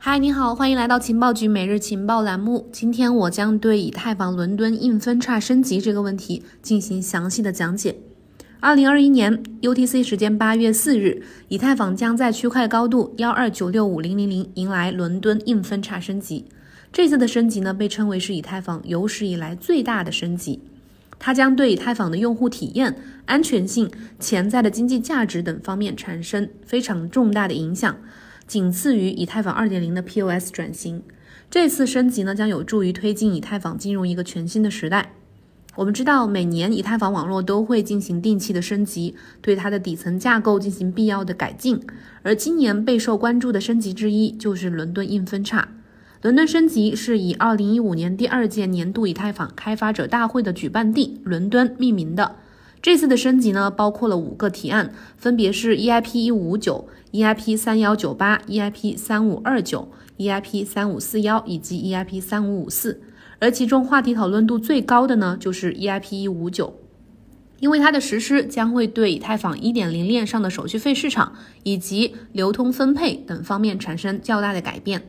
嗨，你好，欢迎来到情报局每日情报栏目。今天我将对以太坊伦敦硬分叉升级这个问题进行详细的讲解。二零二一年 UTC 时间八月四日，以太坊将在区块高度幺二九六五零零零迎来伦敦硬分叉升级。这次的升级呢，被称为是以太坊有史以来最大的升级。它将对以太坊的用户体验、安全性、潜在的经济价值等方面产生非常重大的影响。仅次于以太坊2.0的 POS 转型，这次升级呢将有助于推进以太坊进入一个全新的时代。我们知道，每年以太坊网络都会进行定期的升级，对它的底层架构进行必要的改进。而今年备受关注的升级之一就是伦敦硬分叉。伦敦升级是以2015年第二届年度以太坊开发者大会的举办地伦敦命名的。这次的升级呢，包括了五个提案，分别是 EIP 一五五九、EIP 三幺九八、EIP 三五二九、EIP 三五四幺以及 EIP 三五五四。而其中话题讨论度最高的呢，就是 EIP 一五九，因为它的实施将会对以太坊一点零链上的手续费市场以及流通分配等方面产生较大的改变。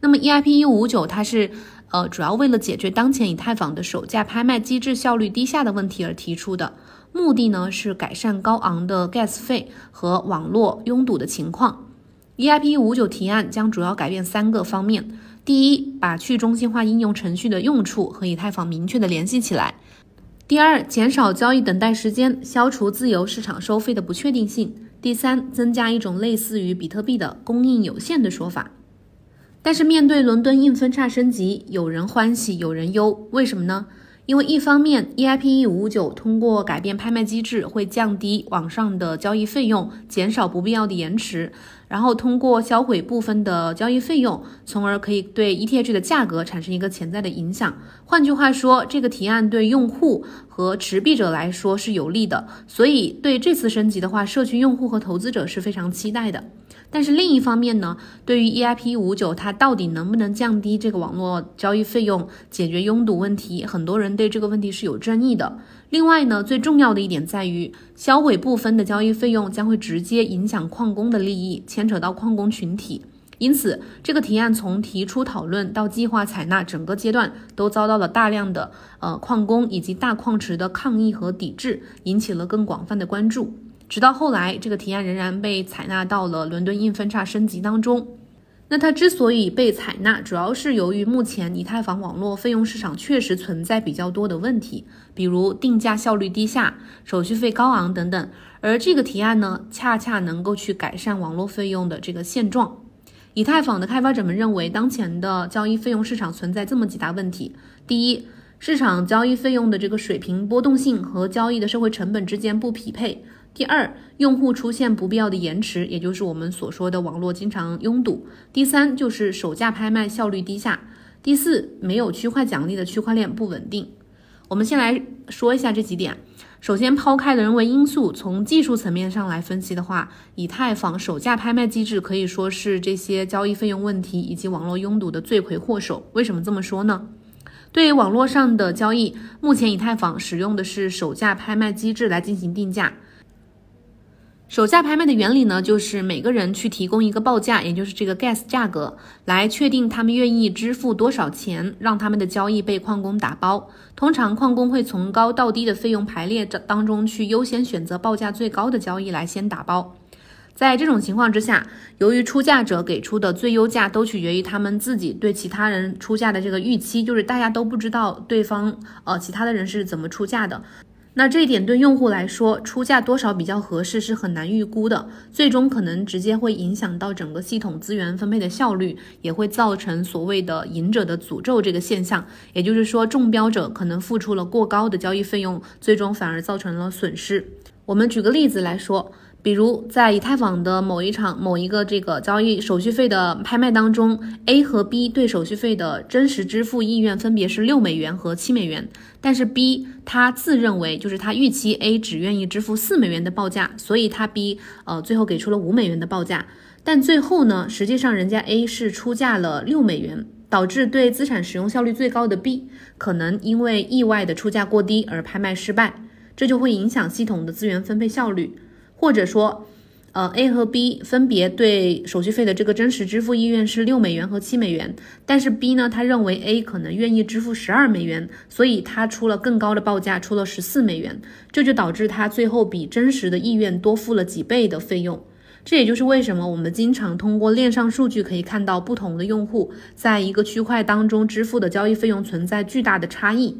那么 EIP 一五九它是呃主要为了解决当前以太坊的首价拍卖机制效率低下的问题而提出的。目的呢是改善高昂的 gas 费和网络拥堵的情况。EIP 五九提案将主要改变三个方面：第一，把去中心化应用程序的用处和以太坊明确的联系起来；第二，减少交易等待时间，消除自由市场收费的不确定性；第三，增加一种类似于比特币的供应有限的说法。但是面对伦敦硬分叉升级，有人欢喜有人忧，为什么呢？因为一方面，EIP 一五五九通过改变拍卖机制，会降低网上的交易费用，减少不必要的延迟，然后通过销毁部分的交易费用，从而可以对 ETH 的价格产生一个潜在的影响。换句话说，这个提案对用户和持币者来说是有利的，所以对这次升级的话，社区用户和投资者是非常期待的。但是另一方面呢，对于 EIP 五九，它到底能不能降低这个网络交易费用，解决拥堵问题，很多人对这个问题是有争议的。另外呢，最重要的一点在于，销毁部分的交易费用将会直接影响矿工的利益，牵扯到矿工群体。因此，这个提案从提出讨论到计划采纳，整个阶段都遭到了大量的呃矿工以及大矿池的抗议和抵制，引起了更广泛的关注。直到后来，这个提案仍然被采纳到了伦敦硬分叉升级当中。那它之所以被采纳，主要是由于目前以太坊网络费用市场确实存在比较多的问题，比如定价效率低下、手续费高昂等等。而这个提案呢，恰恰能够去改善网络费用的这个现状。以太坊的开发者们认为，当前的交易费用市场存在这么几大问题：第一，市场交易费用的这个水平波动性和交易的社会成本之间不匹配。第二，用户出现不必要的延迟，也就是我们所说的网络经常拥堵。第三，就是首价拍卖效率低下。第四，没有区块奖励的区块链不稳定。我们先来说一下这几点。首先，抛开人为因素，从技术层面上来分析的话，以太坊首价拍卖机制可以说是这些交易费用问题以及网络拥堵的罪魁祸首。为什么这么说呢？对于网络上的交易，目前以太坊使用的是首价拍卖机制来进行定价。首价拍卖的原理呢，就是每个人去提供一个报价，也就是这个 gas 价格，来确定他们愿意支付多少钱，让他们的交易被矿工打包。通常矿工会从高到低的费用排列当中去优先选择报价最高的交易来先打包。在这种情况之下，由于出价者给出的最优价都取决于他们自己对其他人出价的这个预期，就是大家都不知道对方呃其他的人是怎么出价的。那这一点对用户来说，出价多少比较合适是很难预估的，最终可能直接会影响到整个系统资源分配的效率，也会造成所谓的“赢者的诅咒”这个现象。也就是说，中标者可能付出了过高的交易费用，最终反而造成了损失。我们举个例子来说。比如在以太坊的某一场某一个这个交易手续费的拍卖当中，A 和 B 对手续费的真实支付意愿分别是六美元和七美元，但是 B 他自认为就是他预期 A 只愿意支付四美元的报价，所以他 B 呃最后给出了五美元的报价，但最后呢，实际上人家 A 是出价了六美元，导致对资产使用效率最高的 B 可能因为意外的出价过低而拍卖失败，这就会影响系统的资源分配效率。或者说，呃，A 和 B 分别对手续费的这个真实支付意愿是六美元和七美元，但是 B 呢，他认为 A 可能愿意支付十二美元，所以他出了更高的报价，出了十四美元，这就导致他最后比真实的意愿多付了几倍的费用。这也就是为什么我们经常通过链上数据可以看到不同的用户在一个区块当中支付的交易费用存在巨大的差异。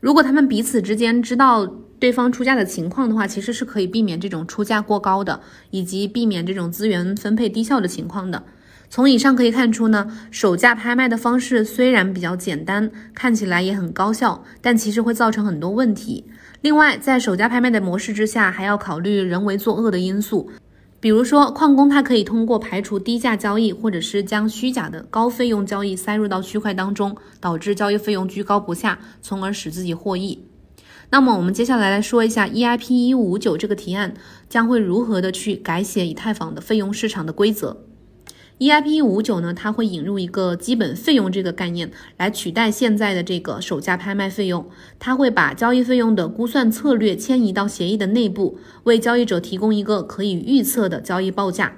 如果他们彼此之间知道对方出价的情况的话，其实是可以避免这种出价过高的，以及避免这种资源分配低效的情况的。从以上可以看出呢，手价拍卖的方式虽然比较简单，看起来也很高效，但其实会造成很多问题。另外，在手价拍卖的模式之下，还要考虑人为作恶的因素。比如说，矿工他可以通过排除低价交易，或者是将虚假的高费用交易塞入到区块当中，导致交易费用居高不下，从而使自己获益。那么，我们接下来来说一下 EIP 一五五九这个提案将会如何的去改写以太坊的费用市场的规则。EIP 一五九呢，它会引入一个基本费用这个概念，来取代现在的这个手价拍卖费用。它会把交易费用的估算策略迁移到协议的内部，为交易者提供一个可以预测的交易报价。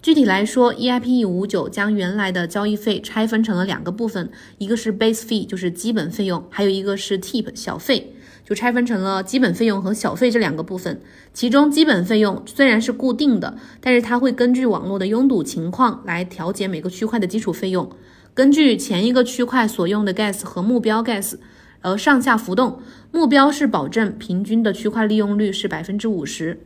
具体来说，EIP 一五九将原来的交易费拆分成了两个部分，一个是 base fee，就是基本费用，还有一个是 tip 小费。就拆分成了基本费用和小费这两个部分，其中基本费用虽然是固定的，但是它会根据网络的拥堵情况来调节每个区块的基础费用，根据前一个区块所用的 gas 和目标 gas，而上下浮动。目标是保证平均的区块利用率是百分之五十。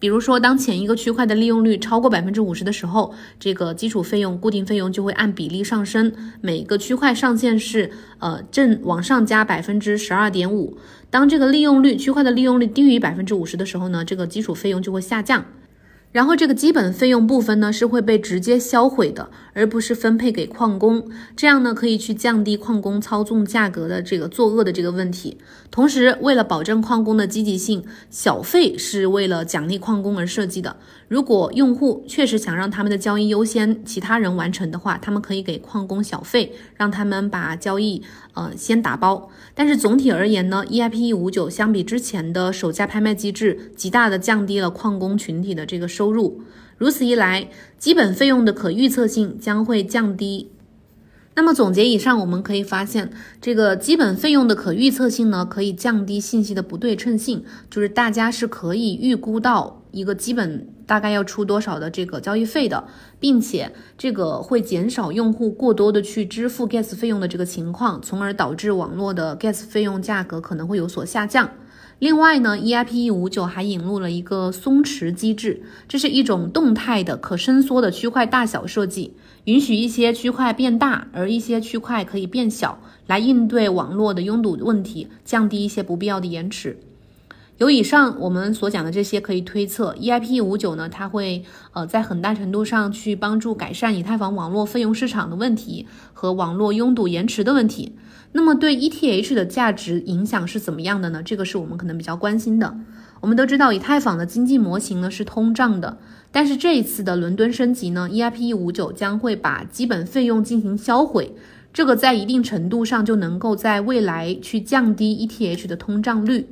比如说，当前一个区块的利用率超过百分之五十的时候，这个基础费用、固定费用就会按比例上升。每个区块上限是呃正往上加百分之十二点五。当这个利用率区块的利用率低于百分之五十的时候呢，这个基础费用就会下降。然后这个基本费用部分呢是会被直接销毁的，而不是分配给矿工。这样呢可以去降低矿工操纵价格的这个作恶的这个问题。同时，为了保证矿工的积极性，小费是为了奖励矿工而设计的。如果用户确实想让他们的交易优先其他人完成的话，他们可以给矿工小费，让他们把交易呃先打包。但是总体而言呢，EIP 五九相比之前的首价拍卖机制，极大的降低了矿工群体的这个收入。如此一来，基本费用的可预测性将会降低。那么总结以上，我们可以发现，这个基本费用的可预测性呢，可以降低信息的不对称性，就是大家是可以预估到一个基本大概要出多少的这个交易费的，并且这个会减少用户过多的去支付 gas 费用的这个情况，从而导致网络的 gas 费用价格可能会有所下降。另外呢，EIP 一五九还引入了一个松弛机制，这是一种动态的可伸缩的区块大小设计，允许一些区块变大，而一些区块可以变小，来应对网络的拥堵问题，降低一些不必要的延迟。由以上我们所讲的这些，可以推测，EIP 五九呢，它会呃在很大程度上去帮助改善以太坊网络费用市场的问题和网络拥堵延迟的问题。那么对 ETH 的价值影响是怎么样的呢？这个是我们可能比较关心的。我们都知道以太坊的经济模型呢是通胀的，但是这一次的伦敦升级呢，EIP 五九将会把基本费用进行销毁，这个在一定程度上就能够在未来去降低 ETH 的通胀率。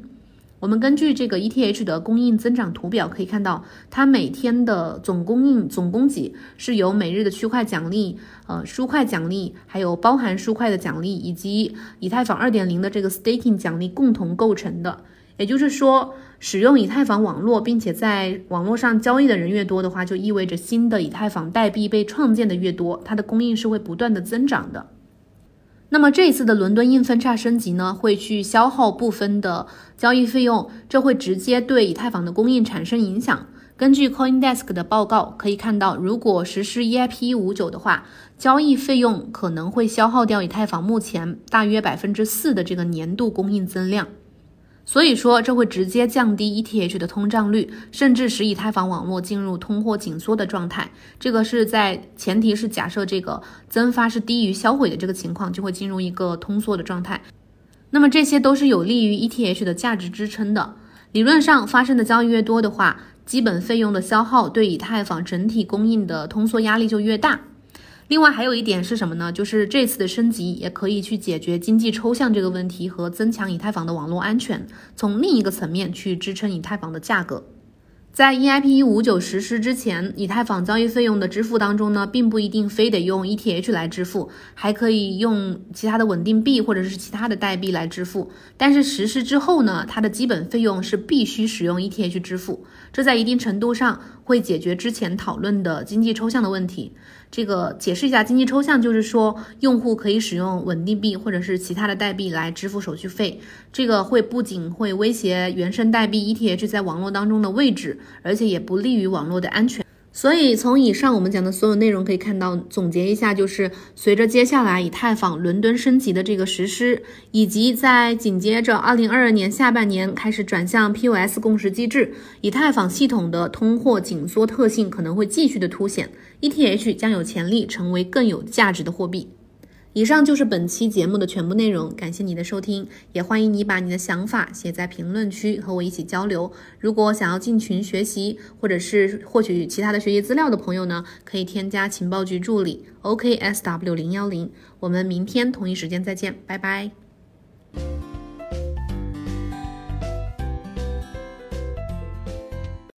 我们根据这个 ETH 的供应增长图表可以看到，它每天的总供应总供给是由每日的区块奖励、呃书块奖励，还有包含书块的奖励，以及以太坊二点零的这个 staking 奖励共同构成的。也就是说，使用以太坊网络并且在网络上交易的人越多的话，就意味着新的以太坊代币被创建的越多，它的供应是会不断的增长的。那么这一次的伦敦硬分叉升级呢，会去消耗部分的交易费用，这会直接对以太坊的供应产生影响。根据 CoinDesk 的报告可以看到，如果实施 EIP 五九的话，交易费用可能会消耗掉以太坊目前大约百分之四的这个年度供应增量。所以说，这会直接降低 ETH 的通胀率，甚至使以太坊网络进入通货紧缩的状态。这个是在前提是假设这个增发是低于销毁的这个情况，就会进入一个通缩的状态。那么这些都是有利于 ETH 的价值支撑的。理论上，发生的交易越多的话，基本费用的消耗对以太坊整体供应的通缩压力就越大。另外还有一点是什么呢？就是这次的升级也可以去解决经济抽象这个问题和增强以太坊的网络安全，从另一个层面去支撑以太坊的价格。在 EIP 一五九实施之前，以太坊交易费用的支付当中呢，并不一定非得用 ETH 来支付，还可以用其他的稳定币或者是其他的代币来支付。但是实施之后呢，它的基本费用是必须使用 ETH 支付，这在一定程度上会解决之前讨论的经济抽象的问题。这个解释一下，经济抽象就是说，用户可以使用稳定币或者是其他的代币来支付手续费，这个会不仅会威胁原生代币 ETH 在网络当中的位置，而且也不利于网络的安全。所以从以上我们讲的所有内容可以看到，总结一下就是，随着接下来以太坊伦敦升级的这个实施，以及在紧接着二零二二年下半年开始转向 POS 共识机制，以太坊系统的通货紧缩特性可能会继续的凸显，ETH 将有潜力成为更有价值的货币。以上就是本期节目的全部内容，感谢你的收听，也欢迎你把你的想法写在评论区和我一起交流。如果想要进群学习，或者是获取其他的学习资料的朋友呢，可以添加情报局助理 OKSW 零幺零。我们明天同一时间再见，拜拜。